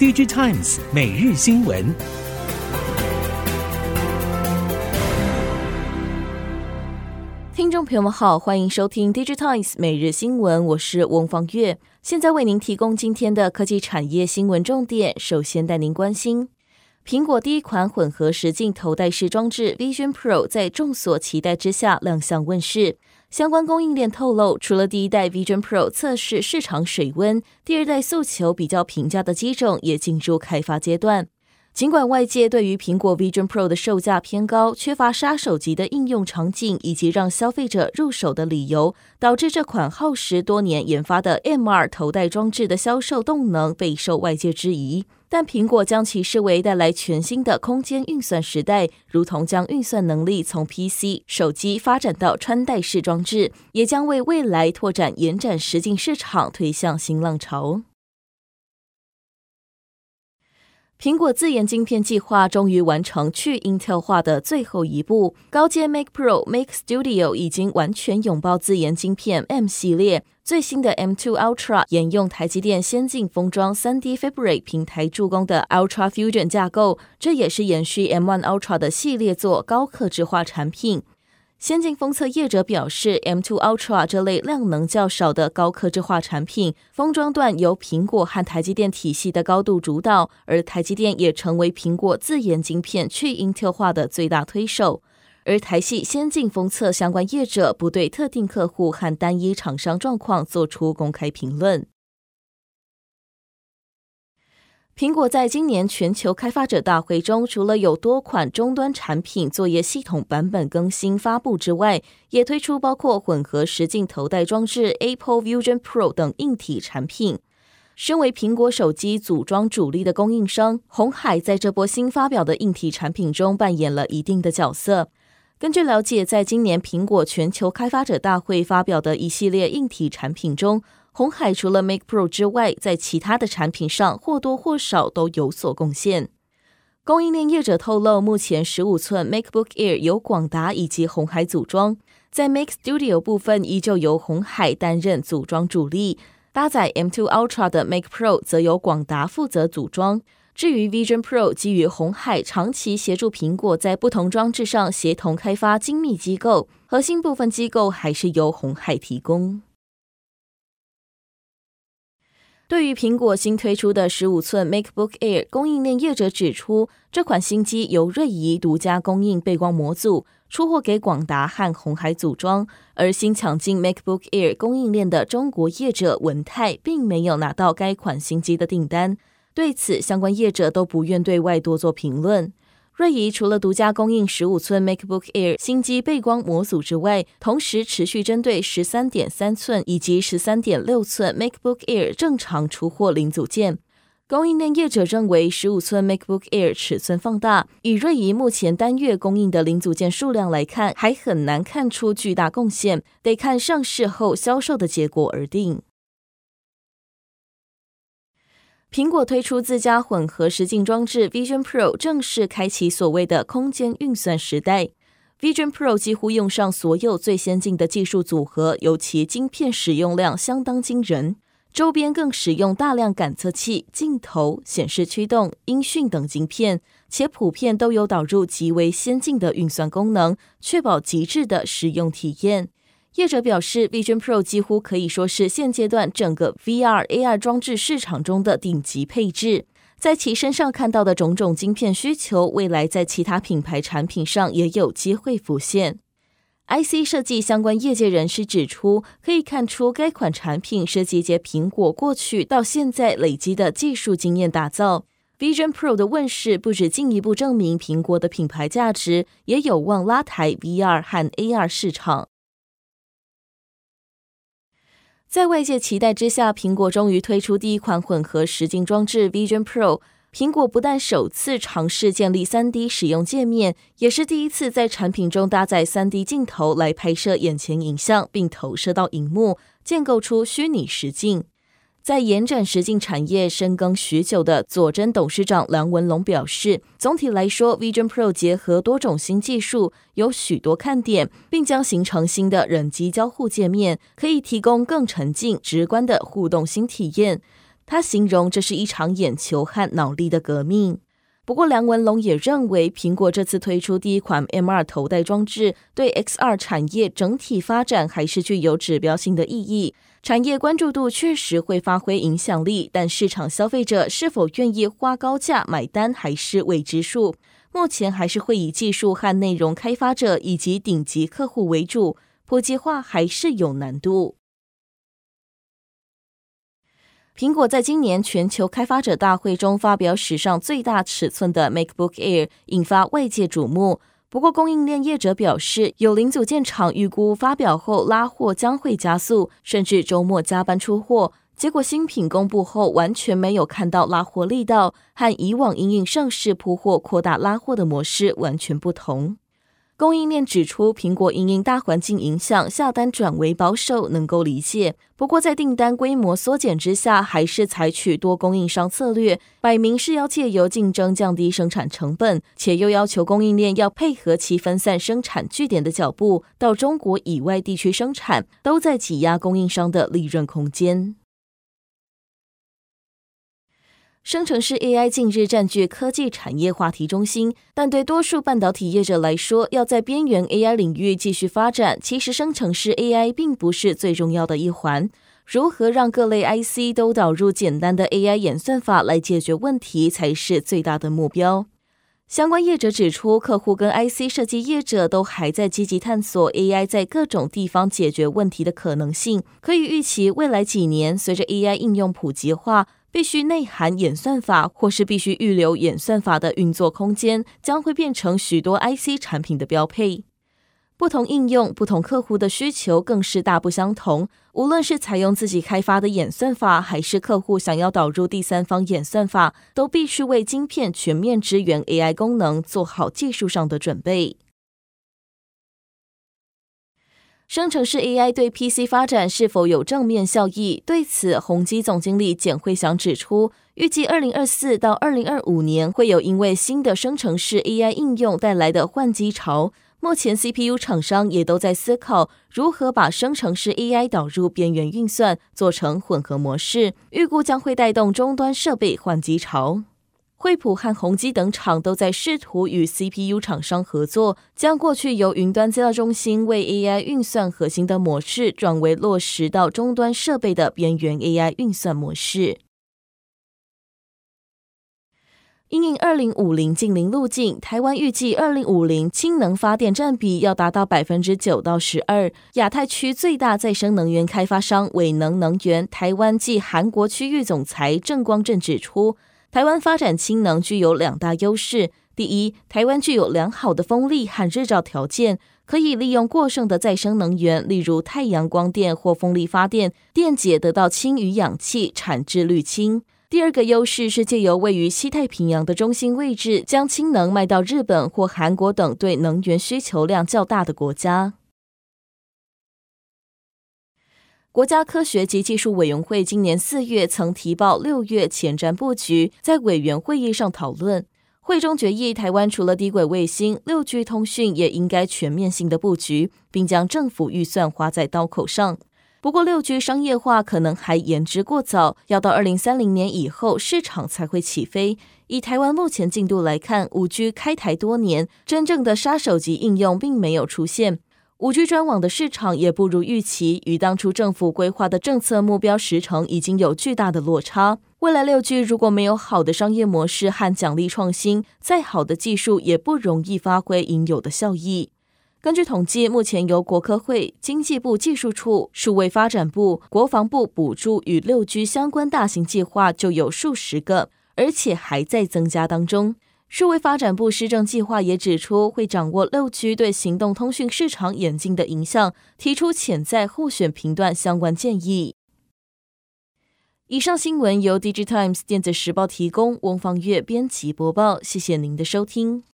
DigiTimes 每日新闻。听众朋友们好，欢迎收听 DigiTimes 每日新闻，我是翁方月，现在为您提供今天的科技产业新闻重点。首先带您关心，苹果第一款混合实境头戴式装置 Vision Pro 在众所期待之下亮相问世。相关供应链透露，除了第一代 Vision Pro 测试市场水温，第二代诉求比较平价的机种也进入开发阶段。尽管外界对于苹果 Vision Pro 的售价偏高、缺乏杀手级的应用场景以及让消费者入手的理由，导致这款耗时多年研发的 MR 头戴装置的销售动能备受外界质疑。但苹果将其视为带来全新的空间运算时代，如同将运算能力从 PC、手机发展到穿戴式装置，也将为未来拓展延展实境市场推向新浪潮。苹果自研晶片计划终于完成去 Intel 化的最后一步，高阶 Mac Pro、Mac Studio 已经完全拥抱自研晶片 M 系列，最新的 M2 Ultra 沿用台积电先进封装 3D Fabric 平台助攻的 Ultra Fusion 架构，这也是延续 M1 Ultra 的系列作高客制化产品。先进封测业者表示，M2 Ultra 这类量能较少的高客制化产品，封装段由苹果和台积电体系的高度主导，而台积电也成为苹果自研晶片去 Intel 化的最大推手。而台系先进封测相关业者不对特定客户和单一厂商状况做出公开评论。苹果在今年全球开发者大会中，除了有多款终端产品作业系统版本更新发布之外，也推出包括混合实境头戴装置 Apple Vision Pro 等硬体产品。身为苹果手机组装主力的供应商，鸿海在这波新发表的硬体产品中扮演了一定的角色。根据了解，在今年苹果全球开发者大会发表的一系列硬体产品中，鸿海除了 Mac Pro 之外，在其他的产品上或多或少都有所贡献。供应链业者透露，目前十五寸 MacBook Air 由广达以及鸿海组装，在 Mac Studio 部分依旧由鸿海担任组装主力，搭载 M2 Ultra 的 Mac Pro 则由广达负责组装。至于 Vision Pro，基于鸿海长期协助苹果在不同装置上协同开发精密机构，核心部分机构还是由鸿海提供。对于苹果新推出的十五寸 MacBook Air，供应链业者指出，这款新机由瑞仪独家供应背光模组，出货给广达和鸿海组装。而新抢进 MacBook Air 供应链的中国业者文泰，并没有拿到该款新机的订单。对此，相关业者都不愿对外多做评论。瑞仪除了独家供应十五寸 MacBook Air 新机背光模组之外，同时持续针对十三点三寸以及十三点六寸 MacBook Air 正常出货零组件。供应链业者认为，十五寸 MacBook Air 尺寸放大，以瑞仪目前单月供应的零组件数量来看，还很难看出巨大贡献，得看上市后销售的结果而定。苹果推出自家混合实境装置 Vision Pro，正式开启所谓的空间运算时代。Vision Pro 几乎用上所有最先进的技术组合，尤其晶片使用量相当惊人，周边更使用大量感测器、镜头、显示驱动、音讯等晶片，且普遍都有导入极为先进的运算功能，确保极致的使用体验。业者表示，Vision Pro 几乎可以说是现阶段整个 VR AR 装置市场中的顶级配置。在其身上看到的种种晶片需求，未来在其他品牌产品上也有机会浮现。IC 设计相关业界人士指出，可以看出该款产品是集结苹果过去到现在累积的技术经验打造。Vision Pro 的问世，不止进一步证明苹果的品牌价值，也有望拉抬 VR 和 AR 市场。在外界期待之下，苹果终于推出第一款混合实境装置 Vision Pro。苹果不但首次尝试建立 3D 使用界面，也是第一次在产品中搭载 3D 镜头来拍摄眼前影像，并投射到荧幕，建构出虚拟实境。在延展实境产业深耕许久的佐臻董事长梁文龙表示，总体来说，Vision Pro 结合多种新技术，有许多看点，并将形成新的人机交互界面，可以提供更沉浸、直观的互动新体验。他形容这是一场眼球和脑力的革命。不过，梁文龙也认为，苹果这次推出第一款 MR 头戴装置，对 XR 产业整体发展还是具有指标性的意义。产业关注度确实会发挥影响力，但市场消费者是否愿意花高价买单还是未知数。目前还是会以技术和内容开发者以及顶级客户为主，普及化还是有难度。苹果在今年全球开发者大会中发表史上最大尺寸的 MacBook Air，引发外界瞩目。不过，供应链业者表示，有零组件厂预估发表后拉货将会加速，甚至周末加班出货。结果新品公布后，完全没有看到拉货力道，和以往因应上市铺货扩大拉货的模式完全不同。供应链指出，苹果因应大环境影响，下单转为保守，能够理解。不过，在订单规模缩减之下，还是采取多供应商策略，摆明是要借由竞争降低生产成本，且又要求供应链要配合其分散生产据点的脚步，到中国以外地区生产，都在挤压供应商的利润空间。生成式 AI 近日占据科技产业话题中心，但对多数半导体业者来说，要在边缘 AI 领域继续发展，其实生成式 AI 并不是最重要的一环。如何让各类 IC 都导入简单的 AI 演算法来解决问题，才是最大的目标。相关业者指出，客户跟 IC 设计业者都还在积极探索 AI 在各种地方解决问题的可能性。可以预期，未来几年随着 AI 应用普及化，必须内含演算法，或是必须预留演算法的运作空间，将会变成许多 IC 产品的标配。不同应用、不同客户的需求更是大不相同。无论是采用自己开发的演算法，还是客户想要导入第三方演算法，都必须为晶片全面支援 AI 功能做好技术上的准备。生成式 AI 对 PC 发展是否有正面效益？对此，宏碁总经理简慧祥指出，预计二零二四到二零二五年会有因为新的生成式 AI 应用带来的换机潮。目前 CPU 厂商也都在思考如何把生成式 AI 导入边缘运算，做成混合模式，预估将会带动终端设备换机潮。惠普和宏碁等厂都在试图与 CPU 厂商合作，将过去由云端资料中心为 AI 运算核心的模式，转为落实到终端设备的边缘 AI 运算模式。因应二零五零净零路径，台湾预计二零五零氢能发电占比要达到百分之九到十二。亚太区最大再生能源开发商伟能能源台湾暨韩国区域总裁郑光正指出。台湾发展氢能具有两大优势：第一，台湾具有良好的风力和日照条件，可以利用过剩的再生能源，例如太阳光电或风力发电，电解得到氢与氧气，产制绿氢；第二个优势是借由位于西太平洋的中心位置，将氢能卖到日本或韩国等对能源需求量较大的国家。国家科学及技术委员会今年四月曾提报六月前瞻布局，在委员会议上讨论，会中决议，台湾除了低轨卫星，六 G 通讯也应该全面性的布局，并将政府预算花在刀口上。不过，六 G 商业化可能还言之过早，要到二零三零年以后市场才会起飞。以台湾目前进度来看，五 G 开台多年，真正的杀手级应用并没有出现。五 G 专网的市场也不如预期，与当初政府规划的政策目标时程已经有巨大的落差。未来六 G 如果没有好的商业模式和奖励创新，再好的技术也不容易发挥应有的效益。根据统计，目前由国科会、经济部技术处、数位发展部、国防部补助与六 G 相关大型计划就有数十个，而且还在增加当中。数位发展部施政计划也指出，会掌握六区对行动通讯市场演进的影响，提出潜在候选频段相关建议。以上新闻由 DigiTimes 电子时报提供，翁方月编辑播报，谢谢您的收听。